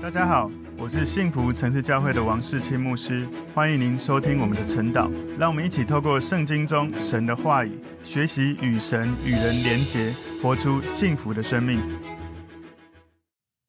大家好，我是幸福城市教会的王世清牧师，欢迎您收听我们的晨祷。让我们一起透过圣经中神的话语，学习与神与人连结，活出幸福的生命。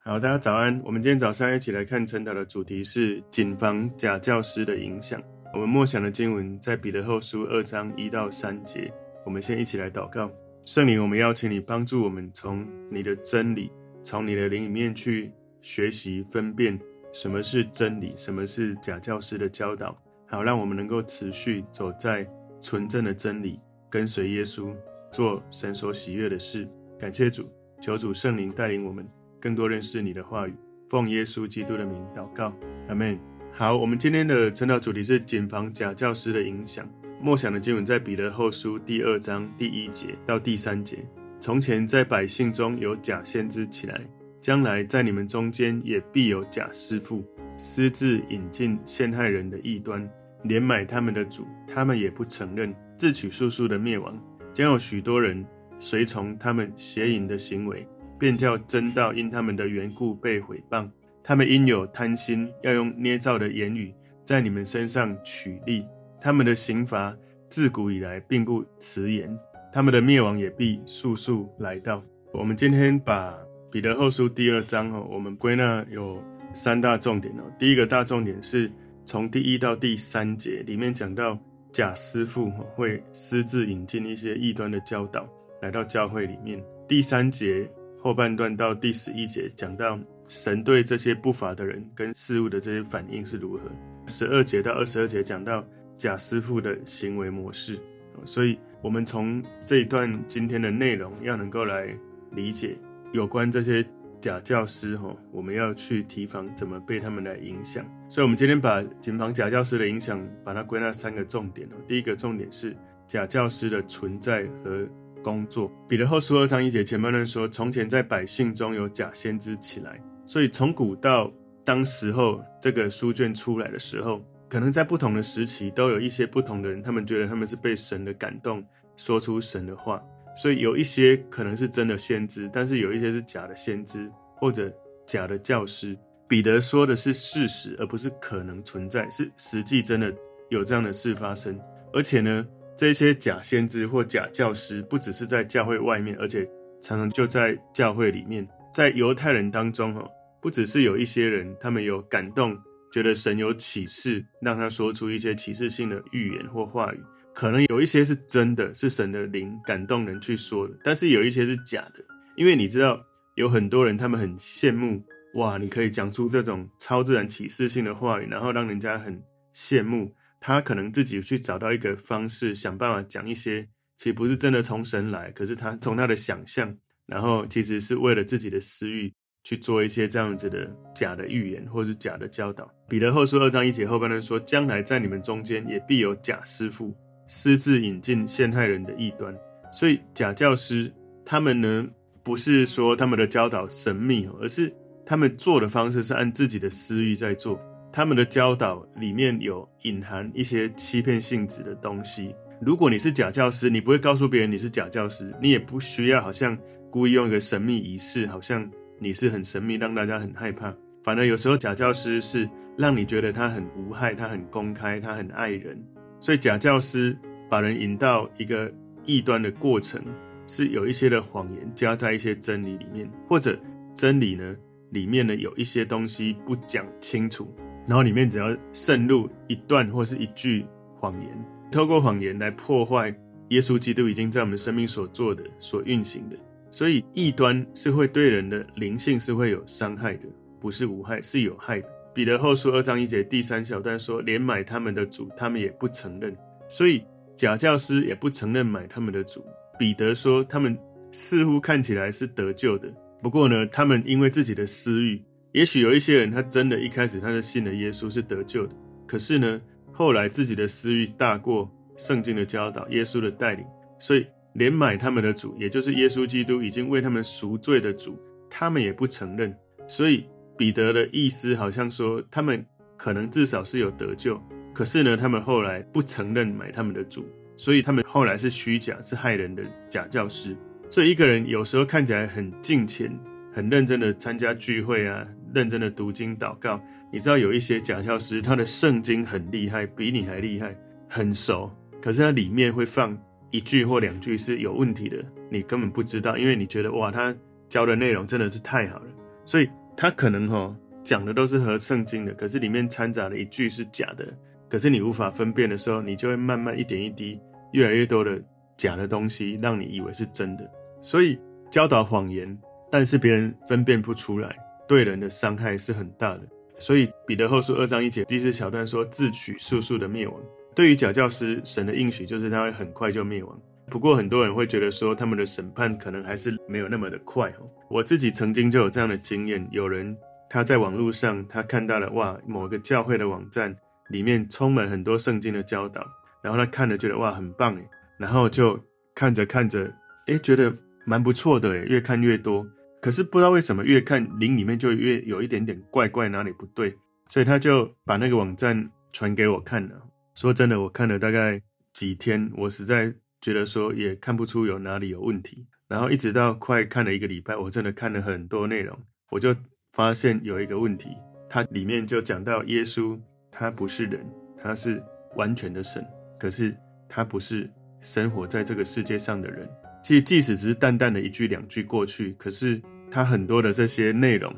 好，大家早安。我们今天早上一起来看晨祷的主题是谨防假教师的影响。我们默想的经文在彼得后书二章一到三节。我们先一起来祷告。圣灵，我们邀请你帮助我们，从你的真理，从你的灵里面去。学习分辨什么是真理，什么是假教师的教导，好让我们能够持续走在纯正的真理，跟随耶稣，做神所喜悦的事。感谢主，求主圣灵带领我们更多认识你的话语。奉耶稣基督的名祷告，阿门。好，我们今天的晨祷主题是谨防假教师的影响。默想的经文在彼得后书第二章第一节到第三节。从前在百姓中有假先知起来。将来在你们中间也必有假师傅，私自引进陷害人的异端，连买他们的主，他们也不承认，自取速速的灭亡。将有许多人随从他们邪淫的行为，便叫真道因他们的缘故被毁谤。他们因有贪心，要用捏造的言语在你们身上取利。他们的刑罚自古以来并不迟延，他们的灭亡也必速速来到。我们今天把。彼得后书第二章哦，我们归纳有三大重点哦。第一个大重点是从第一到第三节里面讲到假师傅会私自引进一些异端的教导来到教会里面。第三节后半段到第十一节讲到神对这些不法的人跟事物的这些反应是如何。十二节到二十二节讲到假师傅的行为模式。所以，我们从这一段今天的内容要能够来理解。有关这些假教师，哈，我们要去提防怎么被他们来影响。所以，我们今天把谨防假教师的影响，把它归纳三个重点。第一个重点是假教师的存在和工作。彼得后书二章一节前半段说：“从前在百姓中有假先知起来。”所以，从古到当时候这个书卷出来的时候，可能在不同的时期都有一些不同的人，他们觉得他们是被神的感动，说出神的话。所以有一些可能是真的先知，但是有一些是假的先知或者假的教师。彼得说的是事实，而不是可能存在，是实际真的有这样的事发生。而且呢，这些假先知或假教师不只是在教会外面，而且常常就在教会里面。在犹太人当中，哈，不只是有一些人，他们有感动，觉得神有启示，让他说出一些启示性的预言或话语。可能有一些是真的，是神的灵感动人去说的，但是有一些是假的。因为你知道，有很多人他们很羡慕，哇，你可以讲出这种超自然启示性的话语，然后让人家很羡慕。他可能自己去找到一个方式，想办法讲一些，其实不是真的从神来，可是他从他的想象，然后其实是为了自己的私欲去做一些这样子的假的预言或是假的教导。彼得后书二章一节后半段说：“将来在你们中间也必有假师傅。”私自引进陷害人的异端，所以假教师他们呢，不是说他们的教导神秘，而是他们做的方式是按自己的私欲在做。他们的教导里面有隐含一些欺骗性质的东西。如果你是假教师，你不会告诉别人你是假教师，你也不需要好像故意用一个神秘仪式，好像你是很神秘，让大家很害怕。反而有时候假教师是让你觉得他很无害，他很公开，他很爱人。所以假教师把人引到一个异端的过程，是有一些的谎言加在一些真理里面，或者真理呢里面呢有一些东西不讲清楚，然后里面只要渗入一段或是一句谎言，透过谎言来破坏耶稣基督已经在我们生命所做的、所运行的。所以异端是会对人的灵性是会有伤害的，不是无害，是有害的。彼得后书二章一节第三小段说：“连买他们的主，他们也不承认。”所以假教师也不承认买他们的主。彼得说：“他们似乎看起来是得救的，不过呢，他们因为自己的私欲，也许有一些人他真的一开始他就信了耶稣是得救的，可是呢，后来自己的私欲大过圣经的教导、耶稣的带领，所以连买他们的主，也就是耶稣基督已经为他们赎罪的主，他们也不承认。所以。”彼得的意思好像说，他们可能至少是有得救，可是呢，他们后来不承认买他们的主，所以他们后来是虚假，是害人的假教师。所以一个人有时候看起来很敬虔、很认真的参加聚会啊，认真的读经祷告。你知道有一些假教师，他的圣经很厉害，比你还厉害，很熟，可是他里面会放一句或两句是有问题的，你根本不知道，因为你觉得哇，他教的内容真的是太好了，所以他可能哈讲的都是和圣经的，可是里面掺杂了一句是假的，可是你无法分辨的时候，你就会慢慢一点一滴，越来越多的假的东西，让你以为是真的，所以教导谎言。但是别人分辨不出来，对人的伤害是很大的。所以彼得后书二章一节第四小段说：“自取速速的灭亡。”对于假教师，神的应许就是他会很快就灭亡。不过很多人会觉得说，他们的审判可能还是没有那么的快哦。我自己曾经就有这样的经验，有人他在网络上他看到了哇，某个教会的网站里面充满很多圣经的教导，然后他看了觉得哇很棒诶，然后就看着看着，诶，觉得蛮不错的诶，越看越多。可是不知道为什么，越看灵里面就越有一点点怪怪，哪里不对，所以他就把那个网站传给我看了。说真的，我看了大概几天，我实在觉得说也看不出有哪里有问题。然后一直到快看了一个礼拜，我真的看了很多内容，我就发现有一个问题，它里面就讲到耶稣他不是人，他是完全的神，可是他不是生活在这个世界上的人。其实，即使只是淡淡的一句两句过去，可是他很多的这些内容，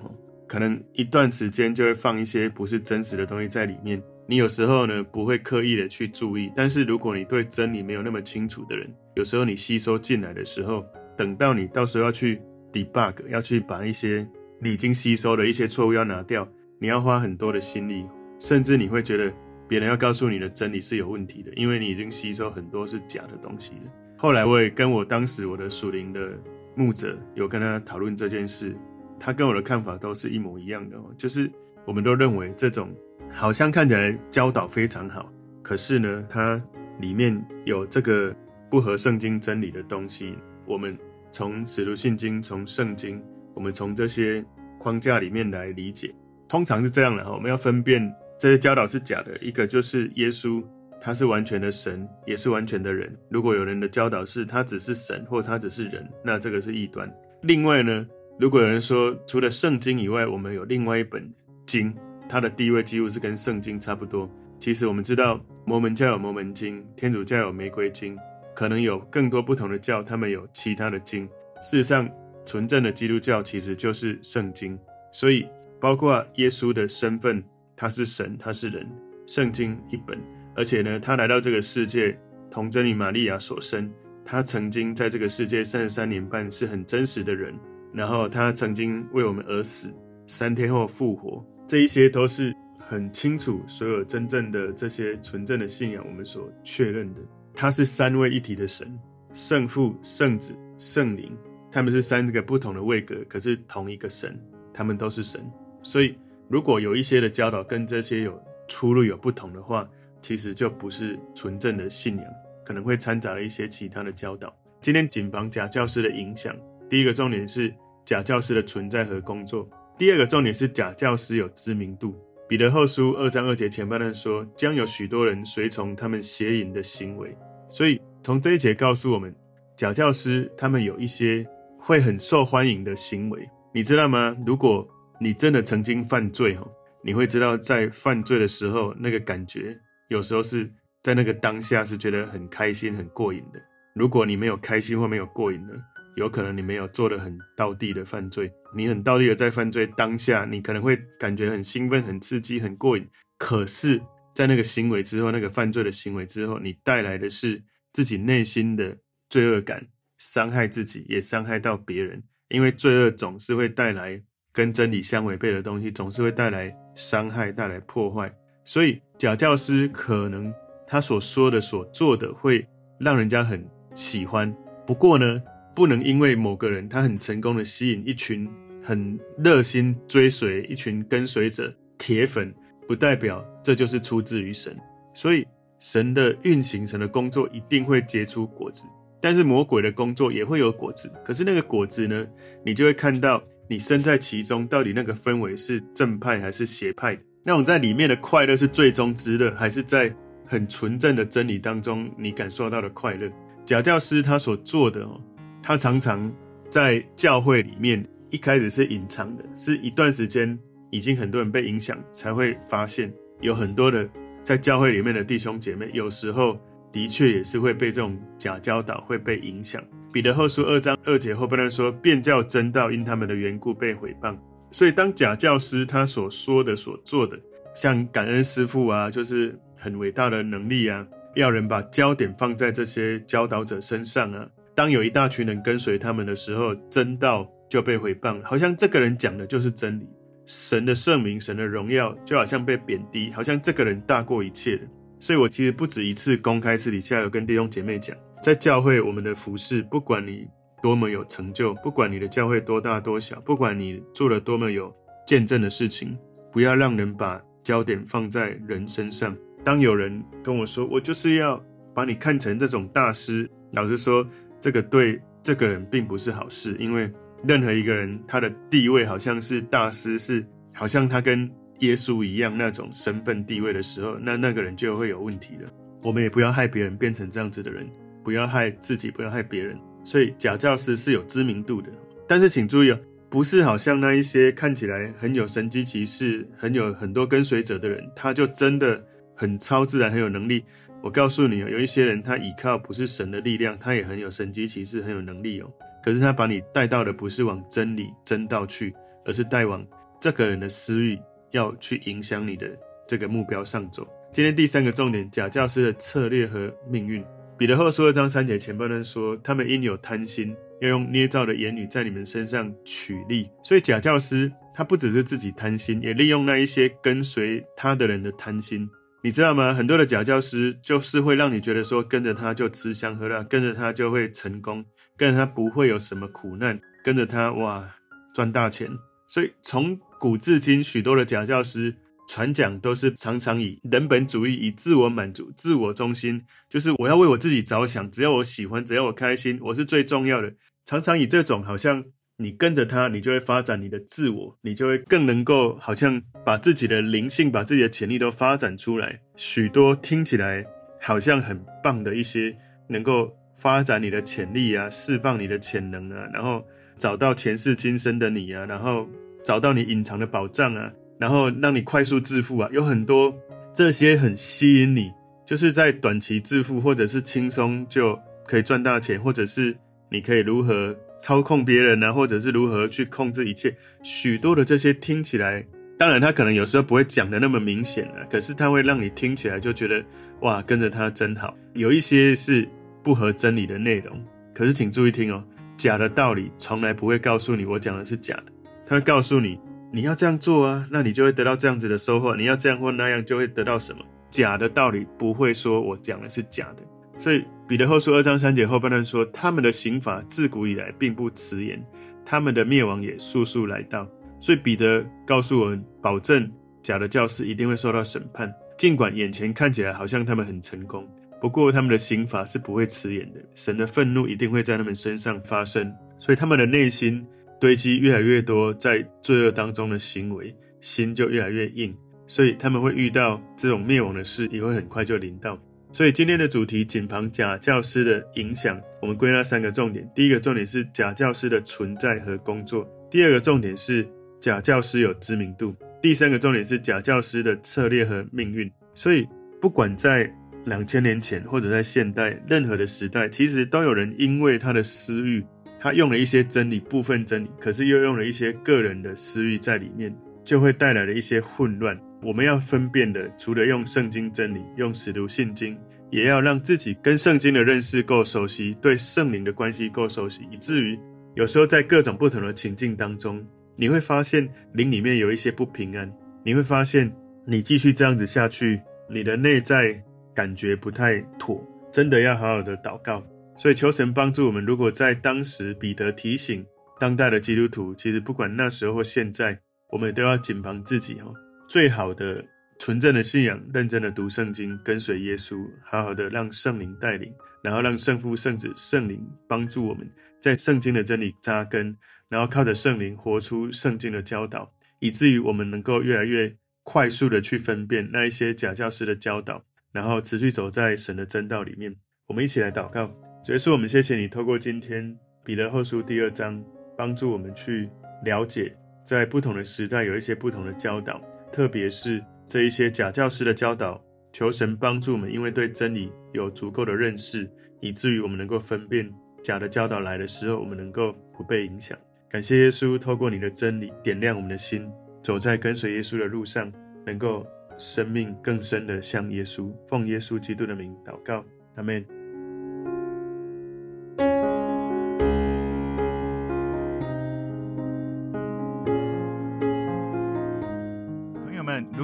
可能一段时间就会放一些不是真实的东西在里面。你有时候呢不会刻意的去注意，但是如果你对真理没有那么清楚的人，有时候你吸收进来的时候，等到你到时候要去 debug，要去把一些你已经吸收的一些错误要拿掉，你要花很多的心力，甚至你会觉得别人要告诉你的真理是有问题的，因为你已经吸收很多是假的东西了。后来我也跟我当时我的属灵的牧者有跟他讨论这件事，他跟我的看法都是一模一样的，就是我们都认为这种好像看起来教导非常好，可是呢，它里面有这个不合圣经真理的东西。我们从使徒信经、从圣经，我们从这些框架里面来理解，通常是这样的哈。我们要分辨这些教导是假的，一个就是耶稣。他是完全的神，也是完全的人。如果有人的教导是他只是神，或他只是人，那这个是异端。另外呢，如果有人说除了圣经以外，我们有另外一本经，它的地位几乎是跟圣经差不多。其实我们知道，摩门教有摩门经，天主教有玫瑰经，可能有更多不同的教，他们有其他的经。事实上，纯正的基督教其实就是圣经。所以，包括耶稣的身份，他是神，他是人，圣经一本。而且呢，他来到这个世界，童贞女玛利亚所生，他曾经在这个世界三十三年半是很真实的人，然后他曾经为我们而死，三天后复活，这一些都是很清楚，所有真正的这些纯正的信仰，我们所确认的，他是三位一体的神，圣父、圣子、圣灵，他们是三个不同的位格，可是同一个神，他们都是神。所以，如果有一些的教导跟这些有出入、有不同的话，其实就不是纯正的信仰，可能会掺杂了一些其他的教导。今天谨防假教师的影响。第一个重点是假教师的存在和工作。第二个重点是假教师有知名度。彼得后书二章二节前半段说，将有许多人随从他们邪淫的行为。所以从这一节告诉我们，假教师他们有一些会很受欢迎的行为，你知道吗？如果你真的曾经犯罪，你会知道在犯罪的时候那个感觉。有时候是在那个当下是觉得很开心、很过瘾的。如果你没有开心或没有过瘾呢，有可能你没有做的很到地的犯罪。你很到地的在犯罪当下，你可能会感觉很兴奋、很刺激、很过瘾。可是，在那个行为之后，那个犯罪的行为之后，你带来的是自己内心的罪恶感，伤害自己，也伤害到别人。因为罪恶总是会带来跟真理相违背的东西，总是会带来伤害、带来破坏。所以假教师可能他所说的、所做的会让人家很喜欢，不过呢，不能因为某个人他很成功的吸引一群很热心追随、一群跟随者、铁粉，不代表这就是出自于神。所以神的运行、神的工作一定会结出果子，但是魔鬼的工作也会有果子。可是那个果子呢，你就会看到你身在其中，到底那个氛围是正派还是邪派的。那种在里面的快乐是最终之乐，还是在很纯正的真理当中你感受到的快乐？假教师他所做的哦，他常常在教会里面一开始是隐藏的，是一段时间已经很多人被影响，才会发现有很多的在教会里面的弟兄姐妹，有时候的确也是会被这种假教导会被影响。彼得后书二章二节后半段说，变教真道因他们的缘故被毁谤。所以当假教师他所说的、所做的，像感恩师父啊，就是很伟大的能力啊，要人把焦点放在这些教导者身上啊。当有一大群人跟随他们的时候，真道就被毁谤，好像这个人讲的就是真理。神的圣名、神的荣耀，就好像被贬低，好像这个人大过一切。所以我其实不止一次公开私底下有跟弟兄姐妹讲，在教会我们的服事，不管你多么有成就，不管你的教会多大多小，不管你做了多么有见证的事情，不要让人把焦点放在人身上。当有人跟我说，我就是要把你看成这种大师，老实说，这个对这个人并不是好事，因为。任何一个人，他的地位好像是大师，是好像他跟耶稣一样那种身份地位的时候，那那个人就会有问题了。我们也不要害别人变成这样子的人，不要害自己，不要害别人。所以假教师是有知名度的，但是请注意哦，不是好像那一些看起来很有神机奇士、很有很多跟随者的人，他就真的很超自然、很有能力。我告诉你哦，有一些人他依靠不是神的力量，他也很有神迹奇事、很有能力哦。可是他把你带到的不是往真理真道去，而是带往这个人的私欲，要去影响你的这个目标上走。今天第三个重点，假教师的策略和命运。彼得后书二章三节前半段说，他们因有贪心，要用捏造的言语在你们身上取利。所以假教师他不只是自己贪心，也利用那一些跟随他的人的贪心。你知道吗？很多的假教师就是会让你觉得说，跟着他就吃香喝辣，跟着他就会成功。跟着他不会有什么苦难，跟着他哇赚大钱。所以从古至今，许多的假教师传讲都是常常以人本主义、以自我满足、自我中心，就是我要为我自己着想，只要我喜欢，只要我开心，我是最重要的。常常以这种好像你跟着他，你就会发展你的自我，你就会更能够好像把自己的灵性、把自己的潜力都发展出来。许多听起来好像很棒的一些能够。发展你的潜力啊，释放你的潜能啊，然后找到前世今生的你啊，然后找到你隐藏的宝藏啊，然后让你快速致富啊，有很多这些很吸引你，就是在短期致富，或者是轻松就可以赚大钱，或者是你可以如何操控别人啊，或者是如何去控制一切，许多的这些听起来，当然他可能有时候不会讲得那么明显啊，可是他会让你听起来就觉得哇，跟着他真好，有一些是。不合真理的内容，可是请注意听哦，假的道理从来不会告诉你我讲的是假的，他会告诉你你要这样做啊，那你就会得到这样子的收获，你要这样或那样就会得到什么。假的道理不会说我讲的是假的，所以彼得后书二章三节后半段说，他们的刑罚自古以来并不迟延，他们的灭亡也速速来到。所以彼得告诉我们，保证假的教师一定会受到审判，尽管眼前看起来好像他们很成功。不过他们的刑罚是不会迟延的，神的愤怒一定会在他们身上发生，所以他们的内心堆积越来越多在罪恶当中的行为，心就越来越硬，所以他们会遇到这种灭亡的事，也会很快就临到。所以今天的主题，谨防假教师的影响，我们归纳三个重点：第一个重点是假教师的存在和工作；第二个重点是假教师有知名度；第三个重点是假教师的策略和命运。所以不管在两千年前，或者在现代任何的时代，其实都有人因为他的私欲，他用了一些真理，部分真理，可是又用了一些个人的私欲在里面，就会带来了一些混乱。我们要分辨的，除了用圣经真理，用使徒信经，也要让自己跟圣经的认识够熟悉，对圣灵的关系够熟悉，以至于有时候在各种不同的情境当中，你会发现灵里面有一些不平安，你会发现你继续这样子下去，你的内在。感觉不太妥，真的要好好的祷告。所以求神帮助我们。如果在当时彼得提醒当代的基督徒，其实不管那时候或现在，我们都要谨防自己哦。最好的纯正的信仰，认真的读圣经，跟随耶稣，好好的让圣灵带领，然后让圣父、圣子、圣灵帮助我们在圣经的真理扎根，然后靠着圣灵活出圣经的教导，以至于我们能够越来越快速的去分辨那一些假教师的教导。然后持续走在神的真道里面，我们一起来祷告。主耶稣，我们谢谢你透过今天彼得后书第二章，帮助我们去了解在不同的时代有一些不同的教导，特别是这一些假教师的教导。求神帮助我们，因为对真理有足够的认识，以至于我们能够分辨假的教导来的时候，我们能够不被影响。感谢耶稣，透过你的真理点亮我们的心，走在跟随耶稣的路上，能够生命更深的向耶稣。奉耶稣基督的名祷告，阿门。